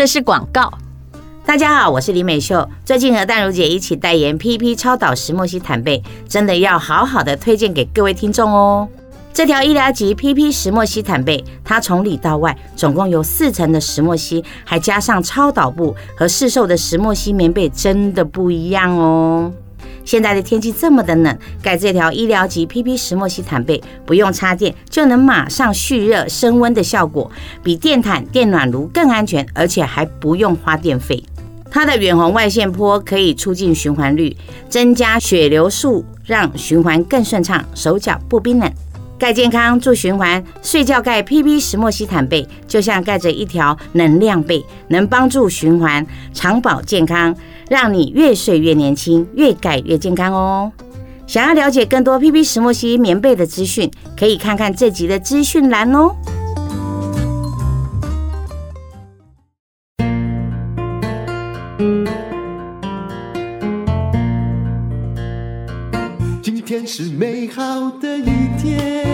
这是广告。大家好，我是李美秀。最近和淡如姐一起代言 PP 超导石墨烯毯被，真的要好好的推荐给各位听众哦。这条医疗级 PP 石墨烯毯被，它从里到外总共有四层的石墨烯，还加上超导布，和市售的石墨烯棉被真的不一样哦。现在的天气这么的冷，盖这条医疗级 PP 石墨烯毯被，不用插电就能马上蓄热升温的效果，比电毯、电暖炉更安全，而且还不用花电费。它的远红外线波可以促进循环率，增加血流速，让循环更顺畅，手脚不冰冷。盖健康助循环，睡觉盖 PP 石墨烯毯被，就像盖着一条能量被，能帮助循环，长保健康，让你越睡越年轻，越盖越健康哦。想要了解更多 PP 石墨烯棉被的资讯，可以看看这集的资讯栏哦。今天是美好的一天。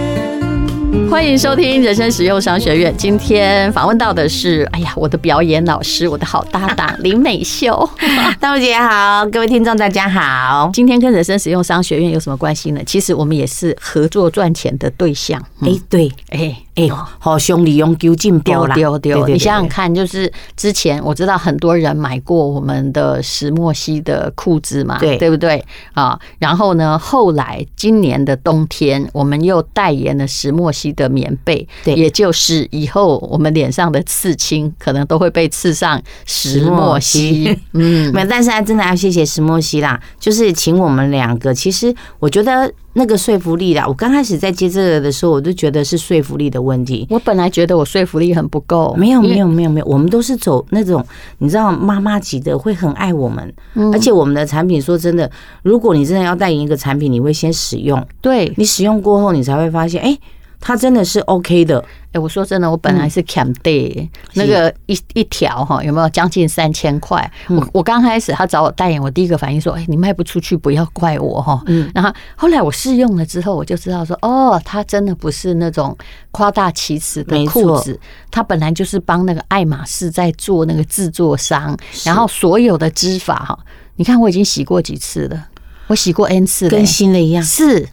欢迎收听人生实用商学院。今天访问到的是，哎呀，我的表演老师，我的好搭档林美秀。大木姐好，各位听众大家好。今天跟人生实用商学院有什么关系呢？其实我们也是合作赚钱的对象。哎、嗯，对，哎。哎，好兄弟用丢进丢丢丢！你想想看，就是之前我知道很多人买过我们的石墨烯的裤子嘛，对对不对啊？然后呢，后来今年的冬天，我们又代言了石墨烯的棉被，对，也就是以后我们脸上的刺青可能都会被刺上石墨烯。嗯，没有，但是还真的要谢谢石墨烯啦，就是请我们两个。其实我觉得。那个说服力啦，我刚开始在接这个的时候，我就觉得是说服力的问题。我本来觉得我说服力很不够，没有没有没有没有，我们都是走那种你知道妈妈级的，会很爱我们，而且我们的产品说真的，如果你真的要代言一个产品，你会先使用，对你使用过后，你才会发现，哎。它真的是 OK 的。哎，我说真的，我本来是 Cam Day 那个一一条哈，有没有？将近三千块？我我刚开始他找我代言，我第一个反应说，哎，你卖不出去，不要怪我哈。嗯，然后后来我试用了之后，我就知道说，哦，它真的不是那种夸大其词的裤子，它本来就是帮那个爱马仕在做那个制作商，然后所有的织法哈，你看我已经洗过几次了，我洗过 N 次了，跟新的一样，是。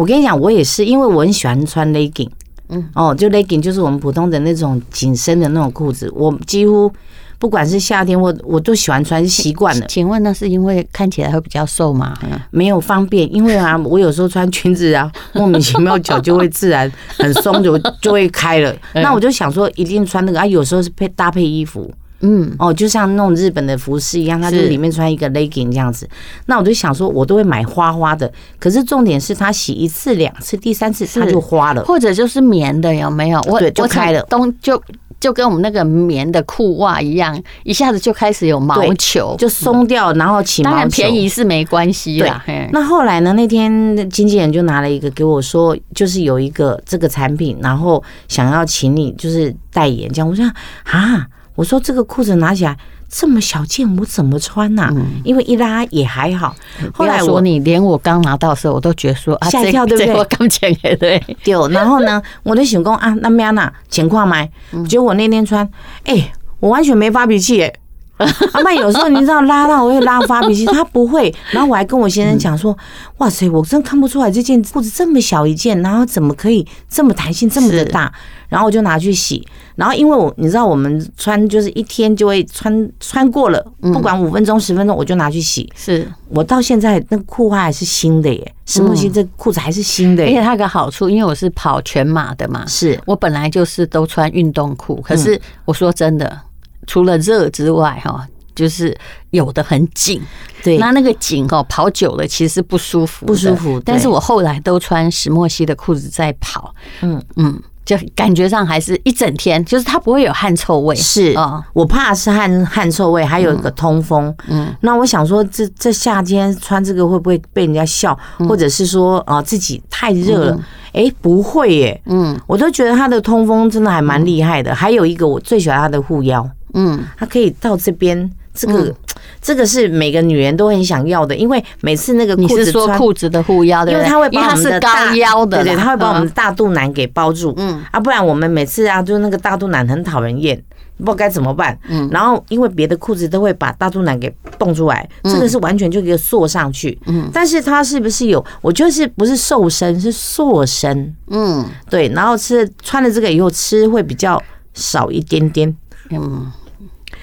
我跟你讲，我也是，因为我很喜欢穿 legging，嗯，哦，就 legging 就是我们普通的那种紧身的那种裤子，我几乎不管是夏天我我都喜欢穿，习惯了。请问那是因为看起来会比较瘦吗？没有方便，因为啊，我有时候穿裙子啊，莫名其妙脚就会自然很松，就就会开了。那我就想说，一定穿那个啊，有时候是配搭配衣服。嗯，哦，就像那种日本的服饰一样，它就里面穿一个 legging 这样子。那我就想说，我都会买花花的。可是重点是，它洗一次、两次、第三次它就花了，或者就是棉的，有没有？我对，就开了，冬就就跟我们那个棉的裤袜一样，一下子就开始有毛球，就松掉，然后起毛球。当然便宜是没关系啦。那后来呢？那天经纪人就拿了一个给我说，就是有一个这个产品，然后想要请你就是代言这样。我说啊。我说这个裤子拿起来这么小件，我怎么穿呐？因为一拉也还好。后来我你连我刚拿到的时候，我都觉得说啊，吓一跳，对不对？我刚剪的，对。对。然后呢，我就想讲啊，那咩呢？情况嘛？结果我那天穿，哎，我完全没发脾气哎。阿曼有时候你知道拉到我会拉发脾气，他不会。然后我还跟我先生讲说，哇塞，我真看不出来这件裤子这么小一件，然后怎么可以这么弹性这么的大？然后我就拿去洗，然后因为我你知道我们穿就是一天就会穿穿过了，不管五分钟十分钟我就拿去洗。是我到现在那个裤袜还是新的耶，石墨烯这裤子还是新的。而且它有个好处，因为我是跑全马的嘛，是我本来就是都穿运动裤。可是我说真的，除了热之外哈，就是有的很紧。对，那那个紧哦跑久了其实不舒服，不舒服。但是我后来都穿石墨烯的裤子在跑。嗯嗯。就感觉上还是一整天，就是它不会有汗臭味。是啊，我怕是汗汗臭味，还有一个通风。嗯，那我想说，这这夏天穿这个会不会被人家笑，或者是说啊自己太热了？哎，不会耶。嗯，我都觉得它的通风真的还蛮厉害的。还有一个我最喜欢它的护腰。嗯，它可以到这边这个、嗯、这个是每个女人都很想要的，因为每次那个裤子你是说裤子的护腰，对不对？因为它会把我们的大腰的，对对，它会把我们的大肚腩给包住，嗯。啊，不然我们每次啊，就是那个大肚腩很讨人厌。不知道该怎么办，嗯，然后因为别的裤子都会把大肚腩给蹦出来，这个是完全就给缩上去，嗯，但是它是不是有？我觉得是不是瘦身是塑身，嗯，对，然后吃穿了这个以后吃会比较少一点点，嗯，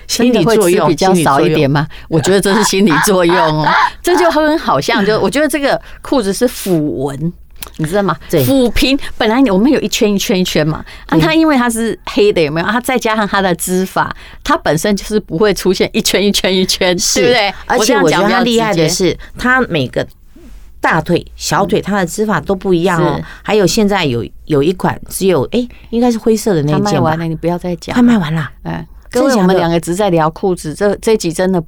心理作用比较少一点吗？我觉得这是心理作用哦，这就很好像就我觉得这个裤子是抚纹。你知道吗？抚平本来我们有一圈一圈一圈嘛，啊，它因为它是黑的，有没有？它再加上它的织法，它本身就是不会出现一圈一圈一圈，对不对？而且我觉得它厉害的是，它每个大腿、小腿它的织法都不一样哦。还有现在有有一款只有哎，应该是灰色的那件，卖完了，你不要再讲，快卖完了。哎，各位，我们两个只在聊裤子，这这集真的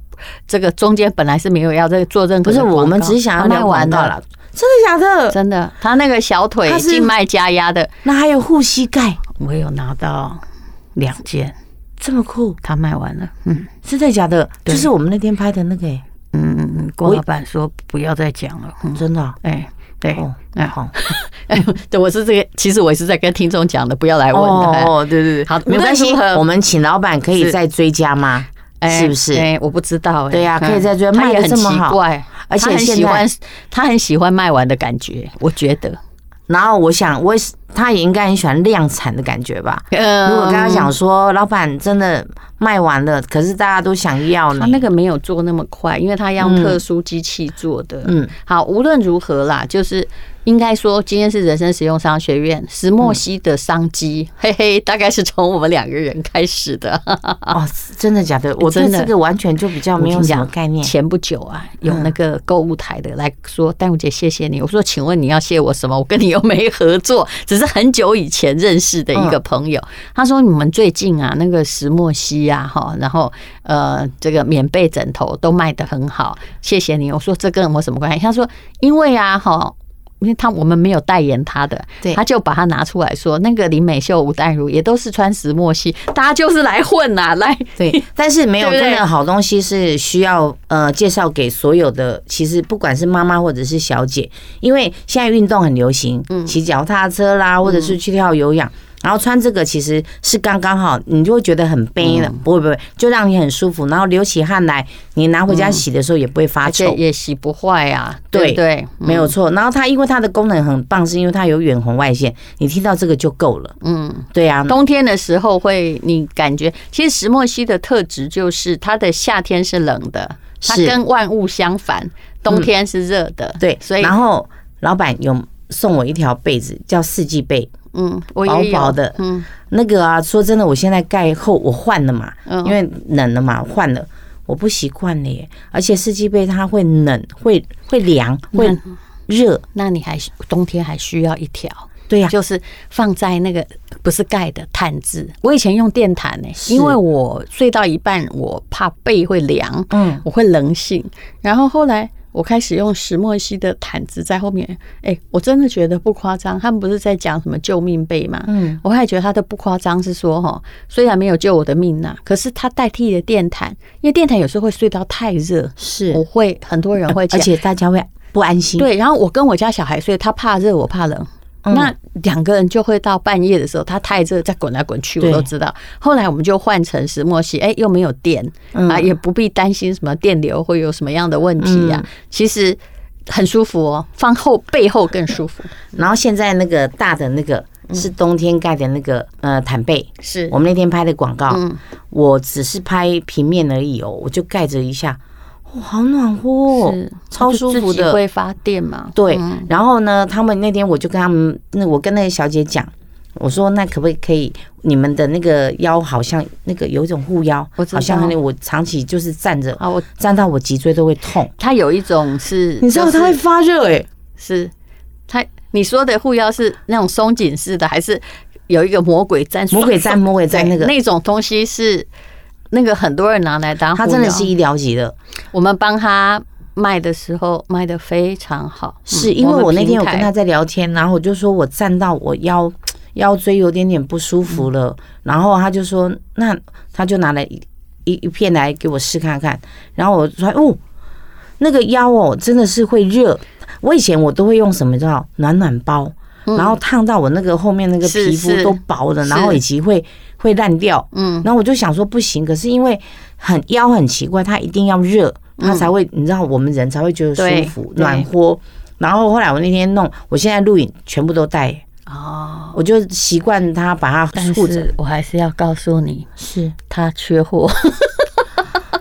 这个中间本来是没有要这个做任何，不是我们只是想要聊完的了。真的假的？真的，他那个小腿静脉加压的，那还有护膝盖，我有拿到两件，这么酷。他卖完了，嗯，真的假的？就是我们那天拍的那个，嗯嗯嗯，郭老板说不要再讲了，真的，哎，对，哎好，哎，对，我是这个，其实我也是在跟听众讲的，不要来问的，哦，对对对，好，没关系，我们请老板可以再追加吗？是不是？哎，我不知道，对呀，可以再追，卖的这么好。而且很喜欢，他很喜欢卖完的感觉，我觉得。然后我想，我他也应该很喜欢量产的感觉吧。如果跟他讲说，老板真的卖完了，可是大家都想要呢。他那个没有做那么快，因为他要用特殊机器做的。嗯，好，无论如何啦，就是。应该说，今天是人生实用商学院石墨烯的商机，嗯、嘿嘿，大概是从我们两个人开始的。哦，真的假的？我对这个完全就比较没有什么概念。前不久啊，有那个购物台的来说，淡如姐谢谢你。我说，请问你要谢我什么？我跟你又没合作，只是很久以前认识的一个朋友。他说，你们最近啊，那个石墨烯呀，哈，然后呃，这个棉被枕头都卖得很好，谢谢你。我说，这跟我什么关系？他说，因为啊，哈。因为他我们没有代言他的，对，他就把它拿出来说，那个林美秀、吴淡如也都是穿石墨烯，大家就是来混呐，来对。但是没有 真的好东西是需要呃介绍给所有的，其实不管是妈妈或者是小姐，因为现在运动很流行，嗯骑脚踏车啦，或者是去跳有氧。然后穿这个其实是刚刚好，你就会觉得很背了，不会不会，就让你很舒服。然后流起汗来，你拿回家洗的时候也不会发臭，也洗不坏啊。对对，没有错。然后它因为它的功能很棒，是因为它有远红外线，你听到这个就够了。嗯，对啊。冬天的时候会，你感觉其实石墨烯的特质就是它的夏天是冷的，它跟万物相反，冬天是热的。对，所以然后老板有送我一条被子，叫四季被。嗯，薄薄的，嗯，那个啊，说真的，我现在盖厚我换了嘛，因为冷了嘛，换了，我不习惯了耶。而且四季被它会冷，会会凉，会热，那你还冬天还需要一条？对呀，就是放在那个不是盖的毯子。我以前用电毯呢，因为我睡到一半，我怕背会凉，嗯，我会冷醒，然后后来。我开始用石墨烯的毯子在后面，哎，我真的觉得不夸张。他们不是在讲什么救命被嘛？嗯，我还觉得他的不夸张是说，哈，虽然没有救我的命呐，可是他代替了电毯，因为电毯有时候会睡到太热，是，我会很多人会讲，而且大家会不安心。对，然后我跟我家小孩睡，他怕热，我怕冷。那两个人就会到半夜的时候，他太热，再滚来滚去，我都知道。后来我们就换成石墨烯，哎，又没有电啊，也不必担心什么电流会有什么样的问题呀。其实很舒服哦，放后背后更舒服。然后现在那个大的那个是冬天盖的那个呃毯被，是我们那天拍的广告。我只是拍平面而已哦，我就盖着一下。哇，好暖和哦，是超舒服的。会发电嘛？对。然后呢，他们那天我就跟他们，那我跟那个小姐讲，我说那可不可以你们的那个腰好像那个有一种护腰，好像那我长期就是站着啊，我站到我脊椎都会痛。它有一种是，你知道它会发热哎，是它你说的护腰是那种松紧式的，还是有一个魔鬼粘？魔鬼粘，魔鬼粘那个那种东西是。那个很多人拿来当，他真的是医疗级的。我们帮他卖的时候卖的非常好，是因为我那天有跟他在聊天，然后我就说我站到我腰腰椎有点点不舒服了，然后他就说那他就拿来一一一片来给我试看看，然后我说哦，那个腰哦真的是会热。我以前我都会用什么叫暖暖包，然后烫到我那个后面那个皮肤都薄的，然后以及会会烂掉。嗯，然后我就想说不行，可是因为很腰很奇怪，它一定要热，它才会你知道我们人才会觉得舒服暖和。然后后来我那天弄，我现在录影全部都带哦，我就习惯它把它护着。我还是要告诉你，是它缺货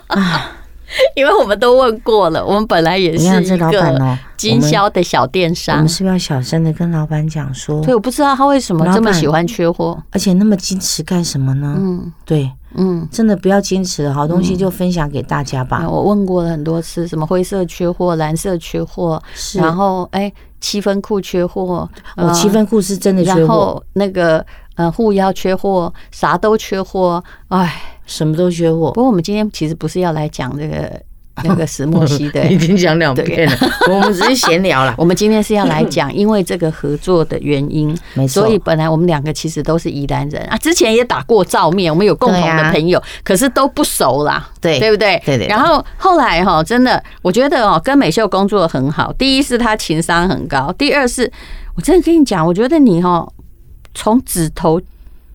啊。因为我们都问过了，我们本来也是一个经销的小电商。我们是不是要小声的跟老板讲说？对，我不知道他为什么这么喜欢缺货，而且那么矜持干什么呢？嗯，对，嗯，真的不要矜持，好东西就分享给大家吧。我问过了很多次，什么灰色缺货、蓝色缺货，然后哎，七分裤缺货，我七分裤是真的缺货，然后那个呃护腰缺货，啥都缺货，哎。什么都缺货。不过我们今天其实不是要来讲这个 那个石墨烯的，已经讲两遍了。我们只是闲聊了。我们今天是要来讲，因为这个合作的原因，没错。所以本来我们两个其实都是宜兰人啊，之前也打过照面，我们有共同的朋友，可是都不熟啦，对对不对？对对。然后后来哈，真的，我觉得哦，跟美秀工作很好。第一是她情商很高，第二是我真的跟你讲，我觉得你哈，从指头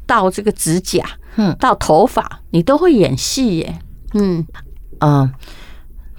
到这个指甲。嗯，到头发你都会演戏耶，嗯嗯，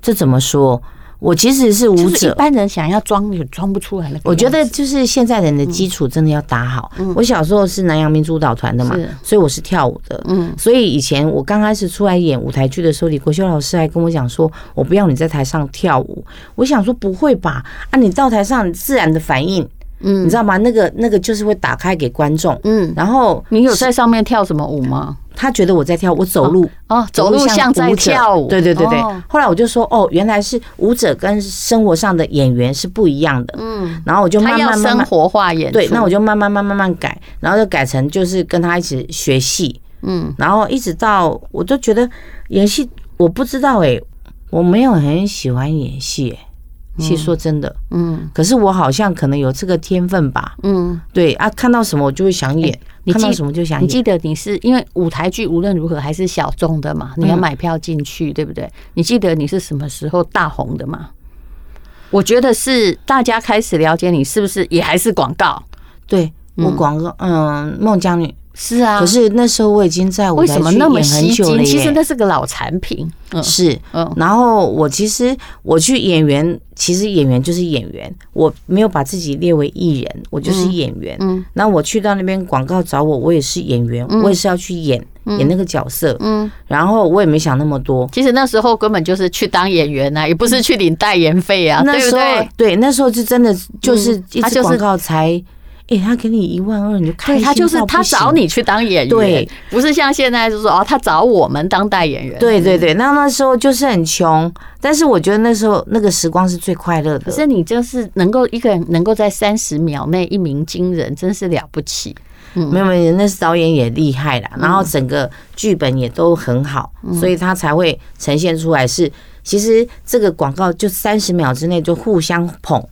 这怎么说？我其实是舞者，一般人想要装也装不出来。我觉得就是现在人的基础真的要打好。我小时候是南洋民族舞团的嘛，所以我是跳舞的。嗯，所以以前我刚开始出来演舞台剧的时候，李国修老师还跟我讲说，我不要你在台上跳舞。我想说不会吧？啊，你到台上自然的反应。嗯，你知道吗？那个那个就是会打开给观众。嗯，然后你有在上面跳什么舞吗？他觉得我在跳，我走路哦，走路像在跳舞。对对对对。后来我就说，哦，原来是舞者跟生活上的演员是不一样的。嗯，然后我就慢慢慢慢活化演。对，那我就慢慢慢慢慢改，然后就改成就是跟他一起学戏。嗯，然后一直到我都觉得演戏，我不知道哎，我没有很喜欢演戏。其实说真的，嗯，可是我好像可能有这个天分吧，嗯，对啊，看到什么我就会想演，看到什么就想演。你记得你是因为舞台剧无论如何还是小众的嘛，你要买票进去，对不对？你记得你是什么时候大红的吗？我觉得是大家开始了解你，是不是也还是广告？对，我广告，嗯，孟姜女。是啊，可是那时候我已经在舞台剧演很久了。为什么那么吸睛？其实那是个老产品。是，嗯。然后我其实我去演员，其实演员就是演员，我没有把自己列为艺人，我就是演员。嗯。那我去到那边广告找我，我也是演员，我也是要去演演那个角色。嗯。然后我也没想那么多。其实那时候根本就是去当演员啊，也不是去领代言费啊。那时候对，那时候就真的就是一直广告才。哎，他给你一万二，你就开心。他就是他找你去当演员，对，不是像现在就是说哦，他找我们当代言人。对对对，那那时候就是很穷，但是我觉得那时候那个时光是最快乐的。可是你就是能够一个人能够在三十秒内一鸣惊人，真是了不起。嗯，没有没有，那是导演也厉害啦，然后整个剧本也都很好，所以他才会呈现出来是，其实这个广告就三十秒之内就互相捧。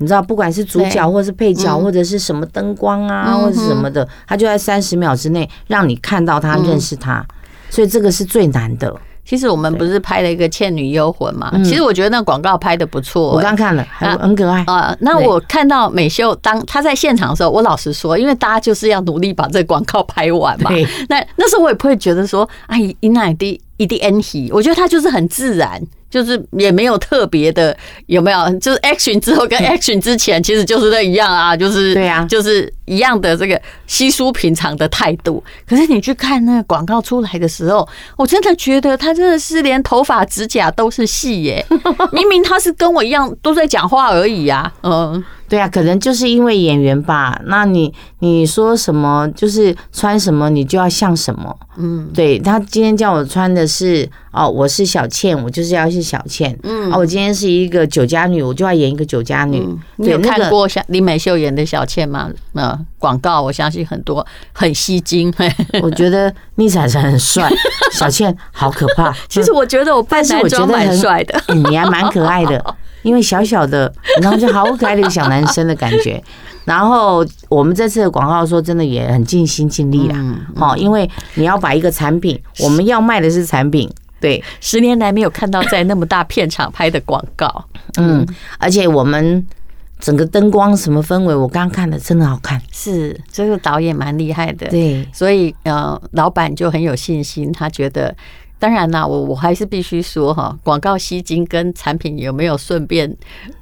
你知道，不管是主角或是配角，或者是什么灯光啊，或者是什么的，他就在三十秒之内让你看到他、认识他，所以这个是最难的。其实我们不是拍了一个《倩女幽魂》嘛？其实我觉得那广告拍的不错，我刚看了，很很可爱啊。那我看到美秀当她在现场的时候，我老实说，因为大家就是要努力把这个广告拍完嘛。那那时候我也不会觉得说，哎，一那一滴一滴 N 体，我觉得她就是很自然。就是也没有特别的，有没有？就是 action 之后跟 action 之前，其实就是那一样啊，就是对啊，就是一样的这个稀疏平常的态度。可是你去看那个广告出来的时候，我真的觉得他真的是连头发、指甲都是细耶！明明他是跟我一样都在讲话而已啊，嗯。对啊，可能就是因为演员吧。那你你说什么，就是穿什么，你就要像什么。嗯，对，他今天叫我穿的是哦，我是小倩，我就是要是小倩。嗯，哦，我今天是一个酒家女，我就要演一个酒家女。对，你有看过像李美秀演的小倩吗？呃，广告我相信很多很吸睛。我觉得逆闪闪很帅，小倩好可怕。其实我觉得我扮男装蛮帅的，你还蛮可爱的。因为小小的，然后就好可爱的一个小男生的感觉。然后我们这次的广告说真的也很尽心尽力啦，哦，因为你要把一个产品，我们要卖的是产品，对，十年来没有看到在那么大片场拍的广告，嗯，而且我们。整个灯光什么氛围，我刚刚看的真的好看。是，这个导演蛮厉害的。对，所以呃，老板就很有信心，他觉得。当然啦，我我还是必须说哈，广告吸睛跟产品有没有顺便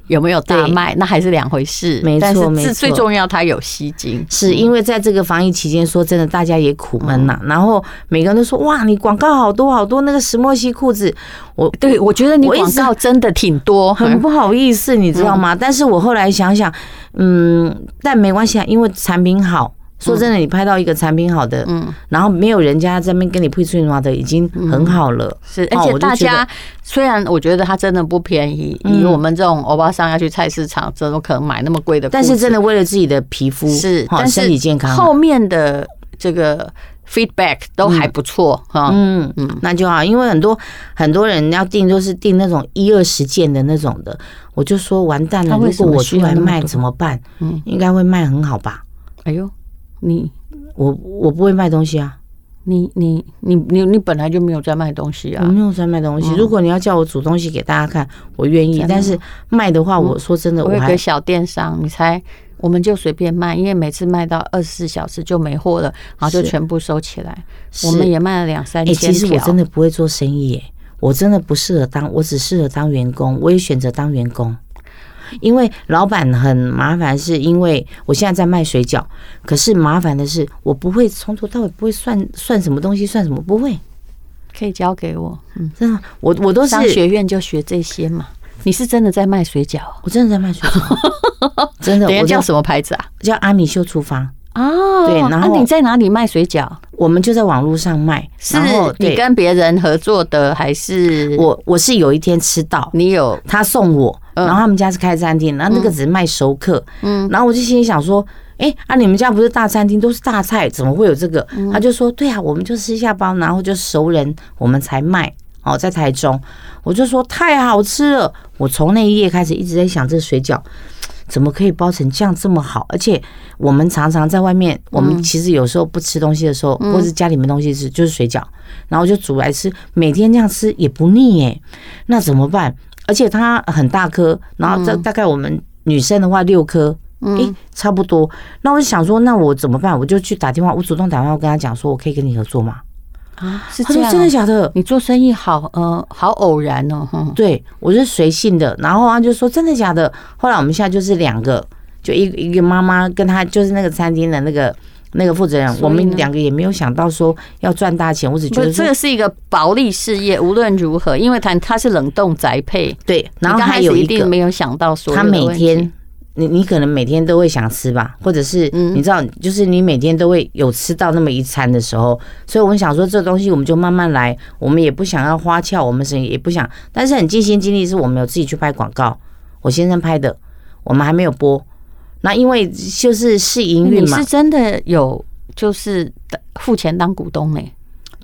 有没有大卖，那还是两回事。没错，没错，最重要它有吸睛，是因为在这个防疫期间，说真的，大家也苦闷呐。然后每个人都说哇，你广告好多好多，那个石墨烯裤子，我对我觉得你广告真的挺多，很不好意思，你知道吗？但是我后来想想，嗯，但没关系啊，因为产品好。说真的，你拍到一个产品好的，嗯，然后没有人家在那边跟你配出什么的，已经很好了。是，而且大家虽然我觉得它真的不便宜，以我们这种欧巴桑要去菜市场，怎么可能买那么贵的？但是真的为了自己的皮肤是，好身体健康，后面的这个 feedback 都还不错哈。嗯嗯，那就好，因为很多很多人要订都是订那种一二十件的那种的，我就说完蛋了，如果我出来卖怎么办？嗯，应该会卖很好吧？哎呦。你我我不会卖东西啊！你你你你你本来就没有在卖东西啊！我没有在卖东西。如果你要叫我煮东西给大家看，我愿意。但是卖的话，我说真的，我有个小电商，你猜，我们就随便卖，因为每次卖到二十四小时就没货了，然后就全部收起来。我们也卖了两三千条。其实我真的不会做生意耶，我真的不适合当，我只适合当员工。我也选择当员工。因为老板很麻烦，是因为我现在在卖水饺，可是麻烦的是我不会从头到尾不会算算什么东西，算什么不会，可以交给我。嗯，真的，我我都是商学院就学这些嘛。你是真的在卖水饺？我真的在卖水饺，真的。我叫什么牌子啊？叫阿米秀厨房。哦，对，然后你在哪里卖水饺？我们就在网络上卖。是你跟别人合作的，还是我？我是有一天吃到，你有他送我。然后他们家是开餐厅，然后那个只是卖熟客，嗯，然后我就心里想说，哎，啊，你们家不是大餐厅，都是大菜，怎么会有这个？他就说，对啊，我们就吃下包，然后就熟人我们才卖，哦，在台中，我就说太好吃了，我从那一夜开始一直在想，这个水饺怎么可以包成这样这么好？而且我们常常在外面，我们其实有时候不吃东西的时候，或者家里没东西吃，就是水饺，然后就煮来吃，每天这样吃也不腻哎，那怎么办？而且它很大颗，然后这大概我们女生的话六颗，诶，差不多。那我就想说，那我怎么办？我就去打电话，我主动打电话跟他讲说，我可以跟你合作吗？啊，是这样，真的假的？你做生意好，呃，好偶然哦。对，我是随性的，然后他就说真的假的。后来我们现在就是两个，就一一个妈妈跟他就是那个餐厅的那个。那个负责人，我们两个也没有想到说要赚大钱，我只觉得这个是一个薄利事业。无论如何，因为它它是冷冻宅配，对。然后还有一定没有想到说，他每天你你可能每天都会想吃吧，或者是你知道，就是你每天都会有吃到那么一餐的时候，所以我们想说这东西我们就慢慢来，我们也不想要花俏，我们是也不想，但是很尽心尽力，是我们有自己去拍广告，我先生拍的，我们还没有播。那因为就是试营运嘛，你是真的有就是付钱当股东呢？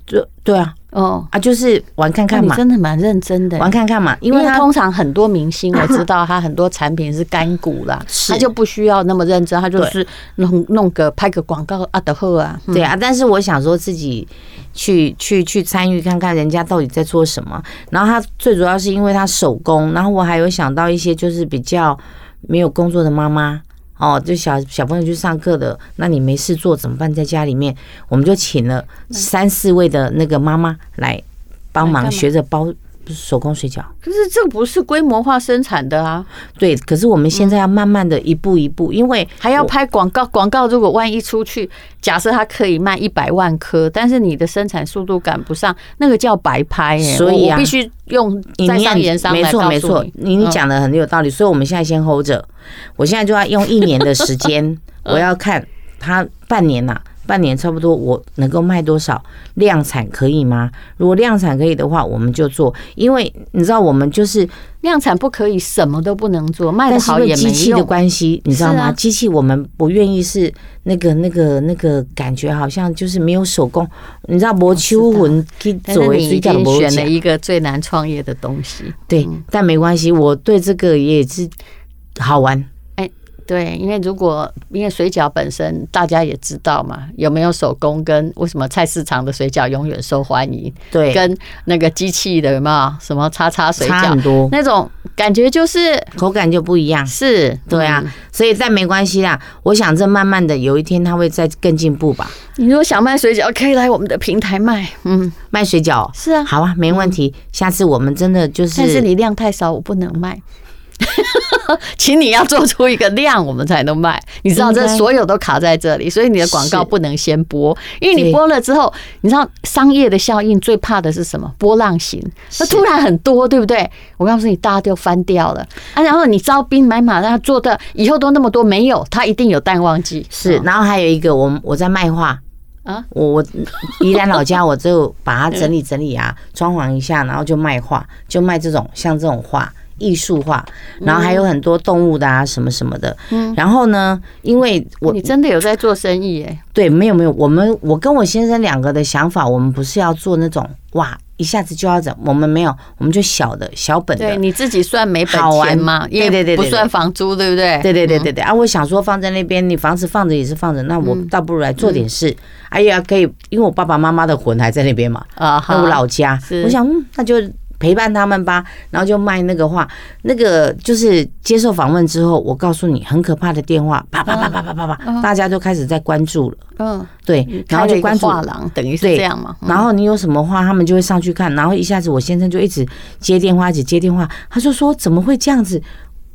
就对啊，哦啊，就是玩看看嘛，真的蛮认真的，玩看看嘛。因为通常很多明星我 知道他很多产品是干股啦，他就不需要那么认真，他就是弄弄个拍个广告啊的货啊，对啊。但是我想说自己去去去参与看看人家到底在做什么。然后他最主要是因为他手工，然后我还有想到一些就是比较没有工作的妈妈。哦，就小小朋友去上课的，那你没事做怎么办？在家里面，我们就请了三四位的那个妈妈来帮忙学着包手工水饺。可是这不是规模化生产的啊。对，可是我们现在要慢慢的一步一步，因为还要拍广告。广告如果万一出去，假设它可以卖一百万颗，但是你的生产速度赶不上，那个叫白拍哎。所以啊，必须用在商言商。没错没错，你你讲的很有道理。所以我们现在先 hold 着。我现在就要用一年的时间，我要看它半年呐，半年差不多我能够卖多少，量产可以吗？如果量产可以的话，我们就做。因为你知道，我们就是量产不可以，什么都不能做，卖的好也没用。机器的关系，你知道吗？机器我们不愿意是那个那个那个感觉，好像就是没有手工。你知道，磨秋魂可以作为最佳的选了一个最难创业的东西。对，但没关系，我对这个也是。好玩，哎，对，因为如果因为水饺本身大家也知道嘛，有没有手工跟为什么菜市场的水饺永远受欢迎？对，跟那个机器的有没有什么叉叉水饺差很多，那种感觉就是口感就不一样。是，对啊，所以但没关系啦。我想这慢慢的有一天它会再更进步吧。你如果想卖水饺，可以来我们的平台卖。嗯，卖水饺是啊，好啊，没问题。下次我们真的就是，但是你量太少，我不能卖。请你要做出一个量，我们才能卖。你知道，这所有都卡在这里，所以你的广告不能先播，因为你播了之后，你知道商业的效应最怕的是什么？波浪形，那突然很多，对不对？我告诉你，大家都翻掉了啊。然后你招兵买马，让他做的以后都那么多，没有，他一定有淡旺季。是，然后还有一个，我我在卖画啊，我我宜兰老家，我就把它整理 整理啊，装潢一下，然后就卖画，就卖这种像这种画。艺术化，然后还有很多动物的啊，什么什么的。嗯，然后呢，因为我你真的有在做生意哎？对，没有没有，我们我跟我先生两个的想法，我们不是要做那种哇一下子就要整，我们没有，我们就小的小本的。对，你自己算没本钱吗？对对对，不算房租，对不对？对对对对对啊！我想说放在那边，你房子放着也是放着，那我倒不如来做点事。哎呀，可以，因为我爸爸妈妈的魂还在那边嘛啊，在我老家。我想，嗯，那就。陪伴他们吧，然后就卖那个画，那个就是接受访问之后，我告诉你，很可怕的电话，啪啪啪啪啪啪啪，大家就开始在关注了。嗯，对，然后就关注画廊，等于是这样嘛。然后你有什么话，他们就会上去看，然后一下子我先生就一直接电话，一直接电话，他就说怎么会这样子？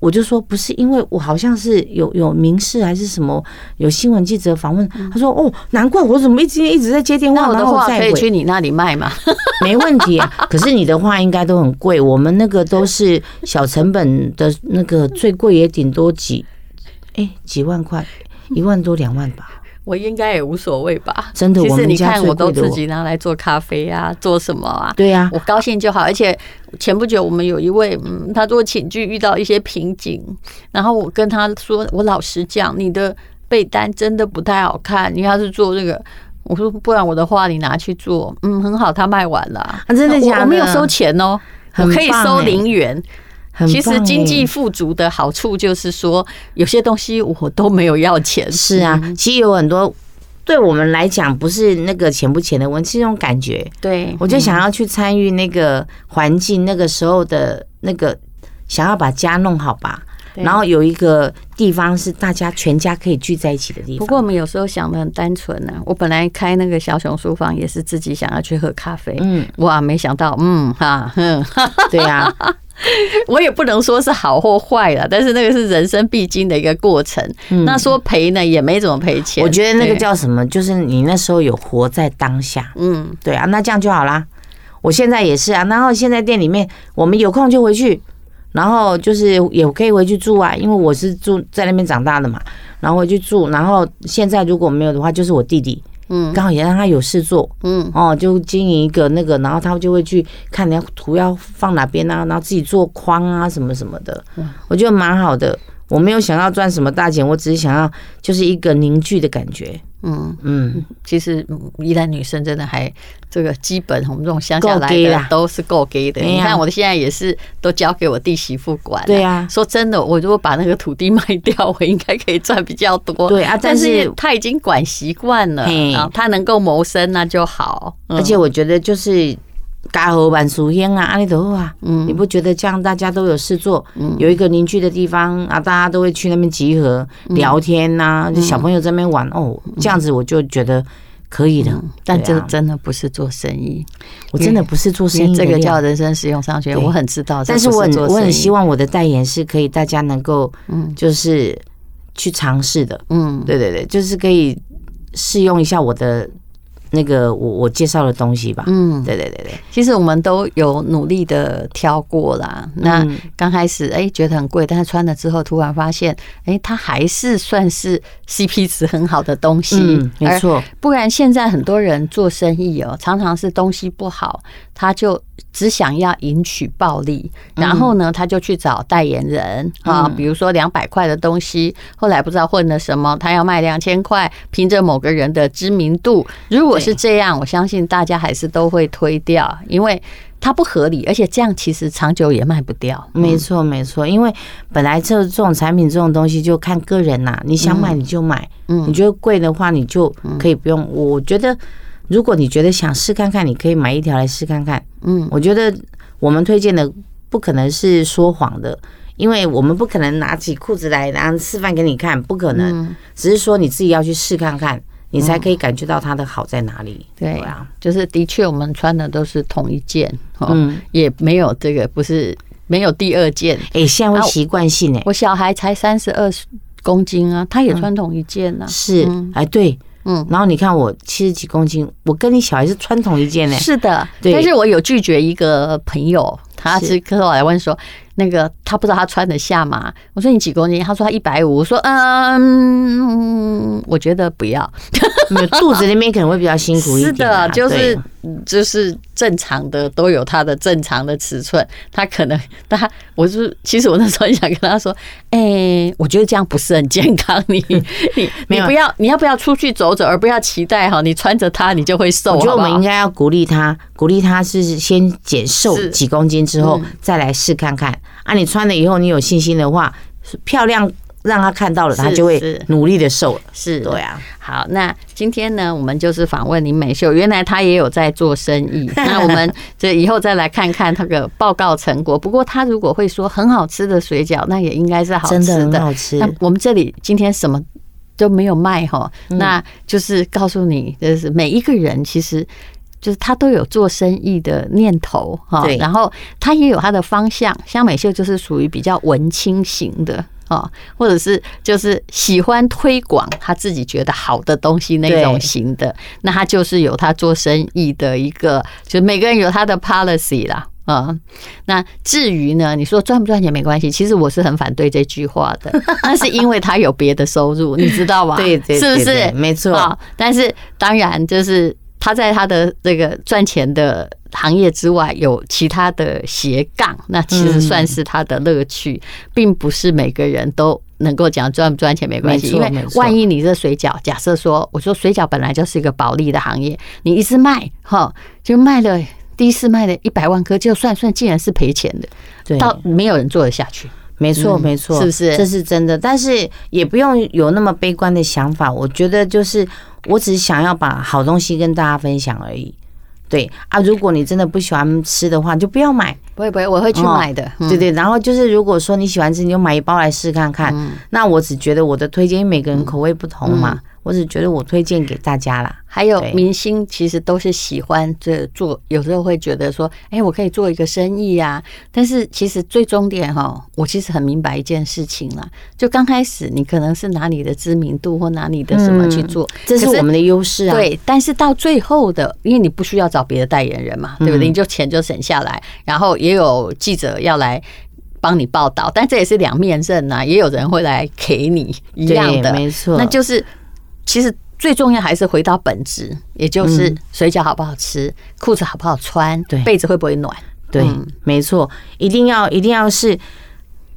我就说不是，因为我好像是有有民事还是什么有新闻记者访问，他说哦，难怪我怎么一直一直在接电话，然后再可以去你那里卖嘛？没问题啊，可是你的话应该都很贵，我们那个都是小成本的，那个最贵也顶多几哎几万块，一万多两万吧。我应该也无所谓吧，真的。其实你看，我都自己拿来做咖啡啊，做什么啊？对呀，我高兴就好。而且前不久我们有一位，嗯，他做寝具遇到一些瓶颈，然后我跟他说，我老实讲，你的被单真的不太好看。你要是做这个，我说不然我的画你拿去做，嗯，很好，他卖完了。真的假的？我没有收钱哦，我可以收零元。其实经济富足的好处就是说，有些东西我都没有要钱。是啊，其实有很多对我们来讲不是那个钱不钱的问题，是这种感觉。对，我就想要去参与那个环境，那个时候的那个想要把家弄好吧。然后有一个地方是大家全家可以聚在一起的地方。不过我们有时候想的很单纯呢。我本来开那个小熊书房也是自己想要去喝咖啡。嗯，哇，没想到，嗯哈，嗯，对呀。我也不能说是好或坏了，但是那个是人生必经的一个过程。那说赔呢，也没怎么赔钱。我觉得那个叫什么，就是你那时候有活在当下。嗯，对啊，那这样就好啦。我现在也是啊，然后现在店里面，我们有空就回去，然后就是也可以回去住啊，因为我是住在那边长大的嘛，然后回去住。然后现在如果没有的话，就是我弟弟。嗯，刚好也让他有事做，嗯，哦，就经营一个那个，然后他就会去看人家图要放哪边啊，然后自己做框啊什么什么的，我觉得蛮好的。我没有想要赚什么大钱，我只是想要就是一个凝聚的感觉。嗯嗯，其实宜兰女生真的还这个基本，我们这种乡下来的都是够给的。你看我的现在也是都交给我弟媳妇管。对呀，说真的，我如果把那个土地卖掉，我应该可以赚比较多。对啊，但是他已经管习惯了，他能够谋生那就好。而且我觉得就是。家和万事兴啊，阿里头啊，嗯，你不觉得这样大家都有事做，有一个凝聚的地方啊，大家都会去那边集合聊天呐，就小朋友在那边玩哦，这样子我就觉得可以的。但这真的不是做生意，我真的不是做生意，这个叫人生实用商学，我很知道。但是我很我很希望我的代言是可以大家能够，嗯，就是去尝试的，嗯，对对对，就是可以试用一下我的。那个我我介绍的东西吧，嗯，对对对对，其实我们都有努力的挑过啦。那刚开始哎觉得很贵，但是穿了之后突然发现，哎，它还是算是 CP 值很好的东西，嗯，没错。不然现在很多人做生意哦，常常是东西不好，他就只想要赢取暴利，然后呢，他就去找代言人啊，比如说两百块的东西，后来不知道混了什么，他要卖两千块，凭着某个人的知名度，如果是这样，我相信大家还是都会推掉，因为它不合理，而且这样其实长久也卖不掉。没错，没错，因为本来这这种产品这种东西就看个人呐，你想买你就买，嗯，你觉得贵的话你就可以不用。我觉得如果你觉得想试看看，你可以买一条来试看看。嗯，我觉得我们推荐的不可能是说谎的，因为我们不可能拿起裤子来然后示范给你看，不可能，只是说你自己要去试看看。你才可以感觉到它的好在哪里。对啊，就是的确，我们穿的都是同一件，嗯，也没有这个不是没有第二件。哎，现在会习惯性哎，我小孩才三十二公斤啊，他也穿同一件呢。是，哎，对，嗯，然后你看我七十几公斤，我跟你小孩是穿同一件呢。是的，但是我有拒绝一个朋友，他是客户来问说。那个他不知道他穿得下吗？我说你几公斤？他说他一百五。我说嗯，我觉得不要，肚子那边可能会比较辛苦一点。是的，就是就是正常的都有他的正常的尺寸。他可能他，我是其实我那时候很想跟他说，哎，我觉得这样不是很健康。你 你你不要，你要不要出去走走，而不要期待哈，你穿着它你就会瘦。我觉得我们应该要鼓励他，鼓励他是先减瘦几公斤之后再来试看看。啊，你穿了以后，你有信心的话，漂亮让他看到了，他就会努力的瘦了。是，对啊。好，那今天呢，我们就是访问林美秀，原来她也有在做生意。那我们这以后再来看看她的报告成果。不过她如果会说很好吃的水饺，那也应该是好吃的，真的很好吃。那我们这里今天什么都没有卖哈，那就是告诉你，就是每一个人其实。就是他都有做生意的念头哈，然后他也有他的方向。香美秀就是属于比较文青型的啊，或者是就是喜欢推广他自己觉得好的东西那种型的。那他就是有他做生意的一个，就每个人有他的 policy 啦啊。那至于呢，你说赚不赚钱没关系，其实我是很反对这句话的。那是因为他有别的收入，你知道吗？对对，是不是？没错。但是当然就是。他在他的这个赚钱的行业之外，有其他的斜杠，那其实算是他的乐趣，并不是每个人都能够讲赚不赚钱没关系。因为万一你这水饺，假设说，我说水饺本来就是一个保利的行业，你一直卖哈，就卖了第一次卖了一百万颗，就算算竟然是赔钱的，对，到没有人做得下去。没错，没错，是不是？这是真的，但是也不用有那么悲观的想法。我觉得就是。我只是想要把好东西跟大家分享而已，对啊，如果你真的不喜欢吃的话，就不要买。不会不会，我会去买的。对对，然后就是如果说你喜欢吃，你就买一包来试看看。那我只觉得我的推荐，因为每个人口味不同嘛。我只觉得我推荐给大家啦。还有明星其实都是喜欢这做，有时候会觉得说，哎，我可以做一个生意啊。但是其实最终点哈，我其实很明白一件事情啦。就刚开始你可能是拿你的知名度或拿你的什么去做，这是我们的优势啊。对，但是到最后的，因为你不需要找别的代言人嘛，对不对？你就钱就省下来，然后也有记者要来帮你报道，但这也是两面刃呐，也有人会来给你一样的，没错，那就是。其实最重要还是回到本质，也就是水饺好不好吃，裤子好不好穿，对，被子会不会暖？对，没错，一定要一定要是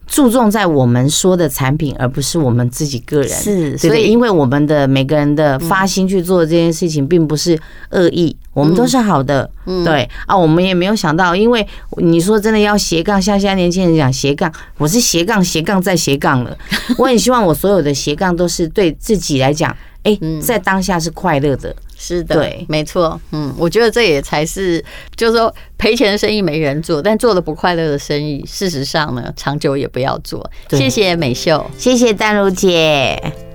注重在我们说的产品，而不是我们自己个人。是，所以因为我们的每个人的发心去做这件事情，并不是恶意，我们都是好的。对啊，我们也没有想到，因为你说真的要斜杠，像现在年轻人讲斜杠，我是斜杠斜杠再斜杠了。我很希望我所有的斜杠都是对自己来讲。哎，在当下是快乐的，是的，对，没错，嗯，我觉得这也才是，就是说赔钱的生意没人做，但做的不快乐的生意，事实上呢，长久也不要做。谢谢美秀，谢谢丹如姐。